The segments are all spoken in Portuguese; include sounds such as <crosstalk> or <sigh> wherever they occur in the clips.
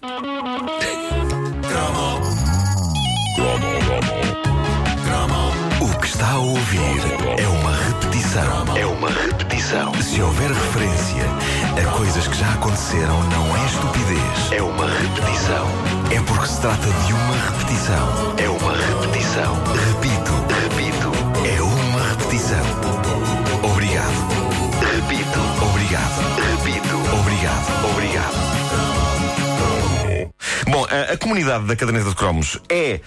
O que está a ouvir é uma repetição. É uma repetição. Se houver referência a coisas que já aconteceram, não é estupidez. É uma repetição. É porque se trata de uma repetição. É uma a, comunidade da caderneta de cromos é.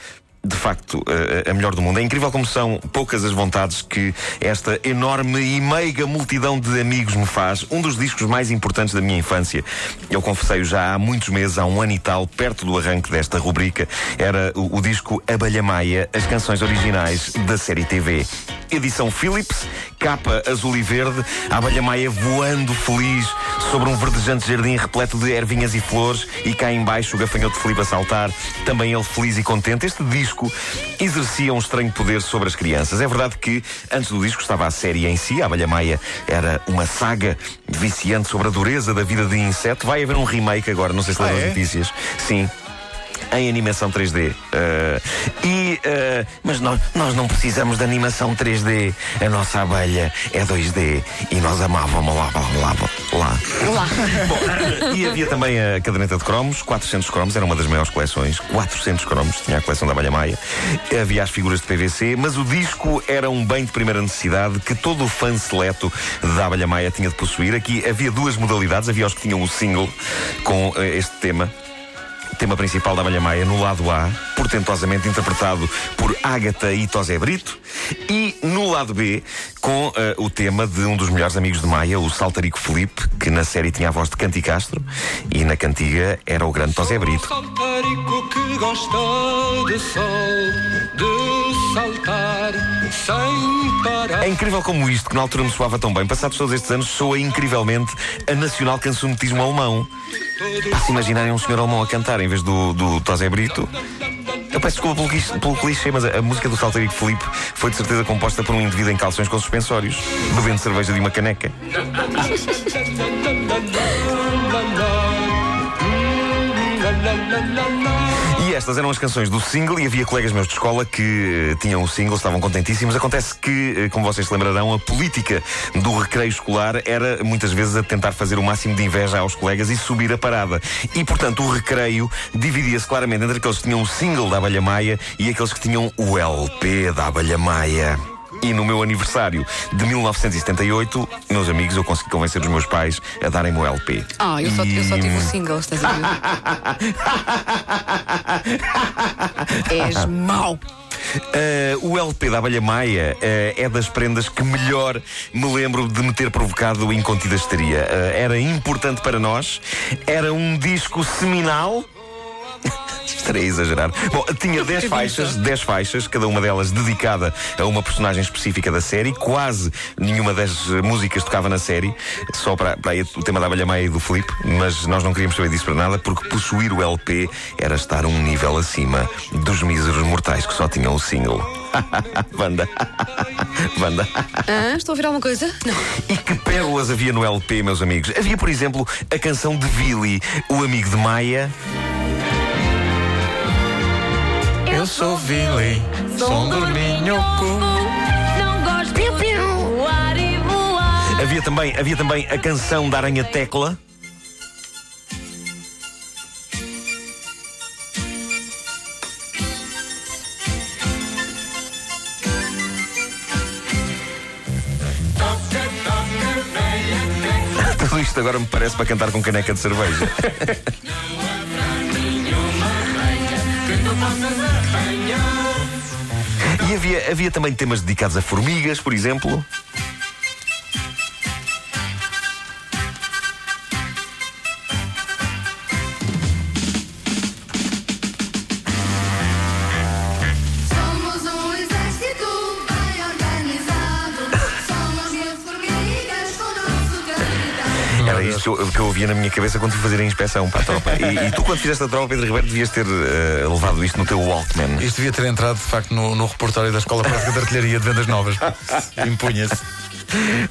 De facto, a, a melhor do mundo. É incrível como são poucas as vontades que esta enorme e meiga multidão de amigos me faz. Um dos discos mais importantes da minha infância, eu confessei já há muitos meses, há um ano e tal, perto do arranque desta rubrica, era o, o disco Abelha Maia, as canções originais da série TV. Edição Philips, capa azul e verde, a abelha maia voando feliz sobre um verdejante jardim repleto de ervinhas e flores e cá embaixo o gafanhoto de Filipe a saltar, também ele feliz e contente. Este disco exercia um estranho poder sobre as crianças. É verdade que antes do disco estava a série em si, a abelha maia era uma saga viciante sobre a dureza da vida de inseto. Vai haver um remake agora, não sei se Ah, é? as notícias. Sim em animação 3D. Uh, e, uh, mas nós, nós não precisamos de animação 3D. A nossa abelha é 2D e nós amávamos lá, lá, lá. Lá. Lá. Bom, e havia também a caderneta de cromos, 400 cromos, era uma das maiores coleções. 400 cromos, tinha a coleção da Abelha Maia. Havia as figuras de PVC, mas o disco era um bem de primeira necessidade que todo o fã seleto da Abelha Maia tinha de possuir. Aqui havia duas modalidades: havia os que tinham o single com uh, este tema tema principal da Abelha Maia no lado A, portentosamente interpretado por Ágata e Tosé Brito, e no lado B, com uh, o tema de um dos melhores amigos de Maia, o Saltarico Felipe, que na série tinha a voz de Canti Castro, e na cantiga era o grande Tosé Brito. Saltarico que gosta de sol, de saltar É incrível como isto, que na altura me soava tão bem, passados todos estes anos, soa incrivelmente a nacional cancionetismo alemão. Para se imaginarem um senhor alemão a cantar em vez do, do Tosé Brito. Eu peço desculpa pelo, clichê- mas a, a música do Saltarico Felipe foi de certeza composta por um indivíduo em calções com suspensórios, bebendo cerveja de uma caneca. <laughs> Estas eram as canções do single e havia colegas meus de escola que eh, tinham o single, estavam contentíssimos. Acontece que, eh, como vocês se lembrarão, a política do recreio escolar era muitas vezes a tentar fazer o máximo de inveja aos colegas e subir a parada. E, portanto, o recreio dividia-se claramente entre aqueles que tinham o single da Abelha Maia e aqueles que tinham o LP da Abelha Maia. E no meu aniversário de 1978, meus amigos, eu consegui convencer os meus pais a darem-me o LP. Ah, eu só, eu só E- tive o single, estás a ver? <laughs> És mau. Uh, o LP da Abelha Maia uh, é das prendas que melhor me lembro de me ter provocado incontidastaria. Uh, era importante para nós, era um disco seminal. Estarei a exagerar. Bom, tinha 10 faixas, 10 faixas, cada uma delas dedicada a uma personagem específica da série. Quase nenhuma das eh, músicas tocava na série, só para, para o tema da Abelha Maia e do Filipe, mas nós não queríamos saber disso para nada, porque possuir o LP era estar um nível acima dos míseros mortais que só tinham o single. <laughs> Banda. <laughs> Banda. Ah, estou a ouvir alguma coisa? Não. E que pérolas havia no LP, meus amigos? Havia, por exemplo, a canção de Billy, o amigo de Maia. Eu sou de voar e voar. Havia também, havia também a canção da Aranha Tecla. Tudo <laughs> isto agora me parece para cantar com caneca de cerveja. <laughs> E havia, havia também temas dedicados a formigas, por exemplo. Era isto que eu, que eu ouvia na minha cabeça quando fui fazer a inspeção para a tropa. E, e tu, quando fizeste a tropa, Pedro Ribeiro, devias ter eh, levado isto no teu Walkman. Isto devia ter entrado, de facto, no, no repertório da Escola Prática de Artilharia de Vendas Novas. <laughs> Impunha-se.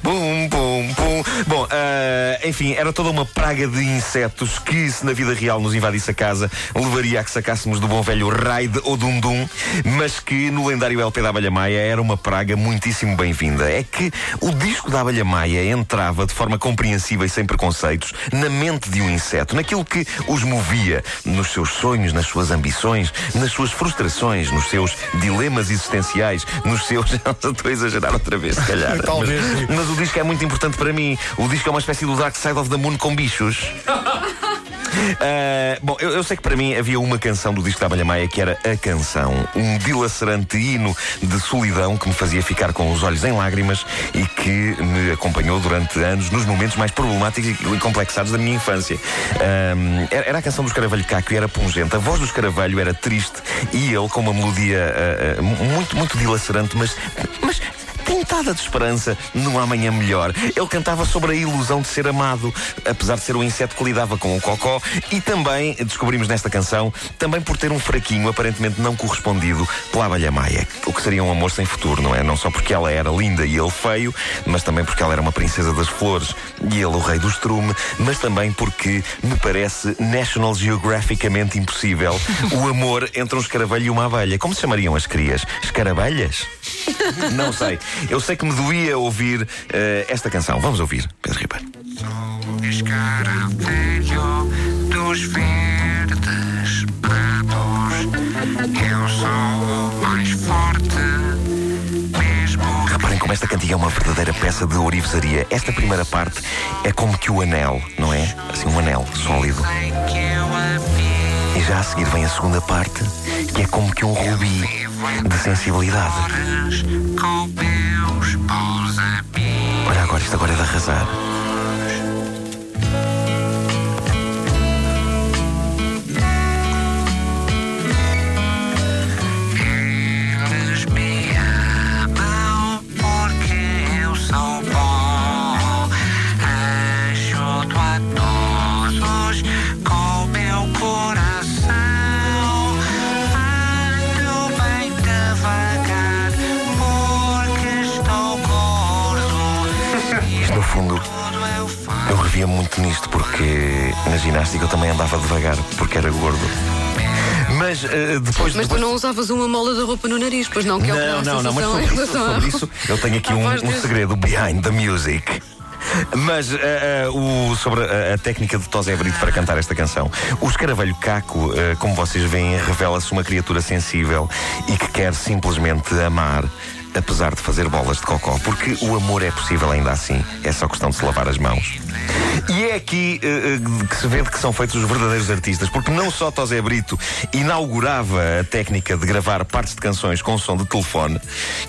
Pum, pum, pum, Bom, ah, enfim, era toda uma praga de insetos que, se na vida real nos invadisse a casa, levaria a que sacássemos do bom velho raid ou dum dum, mas que no lendário LP da Abelha Maia era uma praga muitíssimo bem-vinda. É que o disco da Abelha Maia entrava de forma compreensível e sem preconceitos na mente de um inseto, naquilo que os movia, nos seus sonhos, nas suas ambições, nas suas frustrações, nos seus dilemas existenciais, nos seus. <laughs> Estou a exagerar outra vez, se calhar. <laughs> Talvez. Mas, mas o disco é muito importante para mim. O disco é uma espécie do Dark Side of the Moon com bichos. Ah, <laughs> bom, eu, eu sei que para mim havia uma canção do disco da Abelha Maia que era a canção, um dilacerante hino de solidão que me fazia ficar com os olhos em lágrimas e que me acompanhou durante anos nos momentos mais problemáticos e complexados da minha infância. Ah, era, a canção do Escaravelho Caco e era pungente. A voz do Escaravelho era triste e ele com uma melodia ah, muito, muito dilacerante, mas. mas pintada de esperança num amanhã melhor. Ele cantava sobre a ilusão de ser amado, apesar de ser um inseto que lidava com o cocó, e também, descobrimos nesta canção, também por ter um fraquinho aparentemente não correspondido pela abelha maia, o que seria um amor sem futuro, não é? Não só porque ela era linda e ele feio, mas também porque ela era uma princesa das flores e ele o rei do estrume, mas também porque me parece National Geographicamente impossível <laughs> o amor entre um escaravelho e uma abelha. Como se chamariam as crias? Escaravelhas? Não sei. Eu sei que me doía ouvir eh, esta canção. Vamos ouvir, Pedro Ribeiro. Sou escaravelho dos verdes prados. Eu sou o mais forte, Reparem como esta cantiga é uma verdadeira peça de ourivesaria. Esta primeira parte é como que o anel, não é? Assim, um anel sólido. E já a seguir vem a segunda parte, que é como que um rubi de sensibilidade. Olha agora, isto agora é de arrasar. Ginástica eu também andava devagar porque era gordo. Mas eh, depois. Mas tu depois... não usavas uma mola da roupa no nariz, pois não, que é o que dá Não, não, não, mas sobre isso, sobre isso eu tenho aqui <laughs> um, um segredo behind the music. Mas eh, eh, o, sobre a, a técnica de Tosé Brito para cantar esta canção. O escaravelho Caco, eh, como vocês veem, revela-se uma criatura sensível e que quer simplesmente amar, apesar de fazer bolas de cocó. Porque o amor é possível ainda assim. É só questão de se lavar as mãos. E é aqui eh, que se vê de que são feitos os verdadeiros artistas, porque não só Tosé Brito inaugurava a técnica de gravar partes de canções com som de telefone,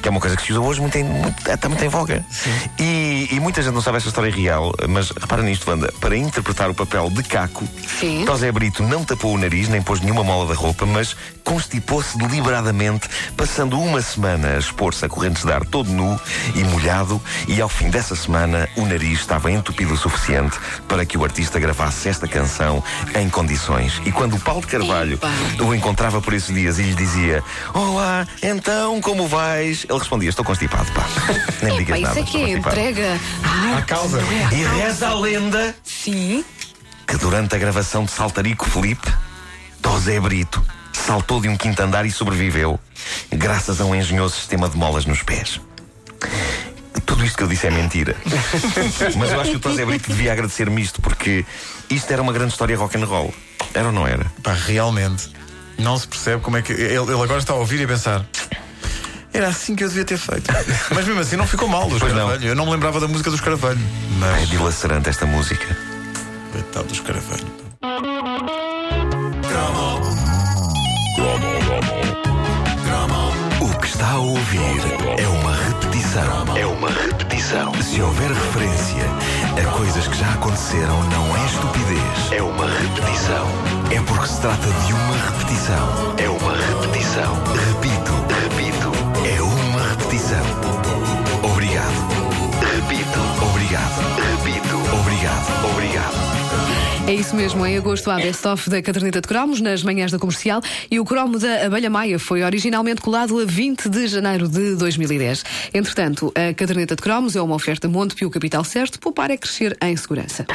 que é uma coisa que se usa hoje muito em, muito, está muito em voga. E, e muita gente não sabe essa história real, mas repara nisto, Wanda, para interpretar o papel de Caco, Sim. Tosé Brito não tapou o nariz, nem pôs nenhuma mola da roupa, mas constipou-se deliberadamente, passando uma semana a expor-se a correntes de ar todo nu e molhado, e ao fim dessa semana o nariz estava entupido o suficiente para que o artista gravasse esta canção em condições. E quando o Paulo de Carvalho Epa. o encontrava por esses dias e lhe dizia: Olá, então como vais? Ele respondia: Estou constipado, pá. <laughs> Nem digas isso nada. é que estou é constipado." entrega à À causa. E reza a lenda Sim. que durante a gravação de Saltarico Felipe, Tosé Brito saltou de um quinto andar e sobreviveu, graças a um engenhoso sistema de molas nos pés. Tudo isto que eu disse é mentira. <laughs> Mas eu acho que o Tosé Brito devia agradecer-me isto, porque isto era uma grande história rock and roll. Era ou não era? Pá, realmente. Não se percebe como é que. Ele, ele agora está a ouvir e a pensar. Era assim que eu devia ter feito. <laughs> Mas mesmo assim não ficou mal do Pois não. Eu não me lembrava da música do escaravelho. É Mas. dilacerante esta música. Coitado do escaravelho. Ouvir é uma repetição. É uma repetição. Se houver referência a coisas que já aconteceram, não é estupidez. É uma repetição. É porque se trata de uma repetição. É uma repetição. Repito, repito. É uma repetição. Obrigado. Repito. Obrigado. É isso mesmo, em agosto há best-of da caderneta de cromos nas manhãs da comercial e o cromo da Abelha Maia foi originalmente colado a 20 de janeiro de 2010. Entretanto, a caderneta de cromos é uma oferta Montepio Capital Certo, poupar é crescer em segurança.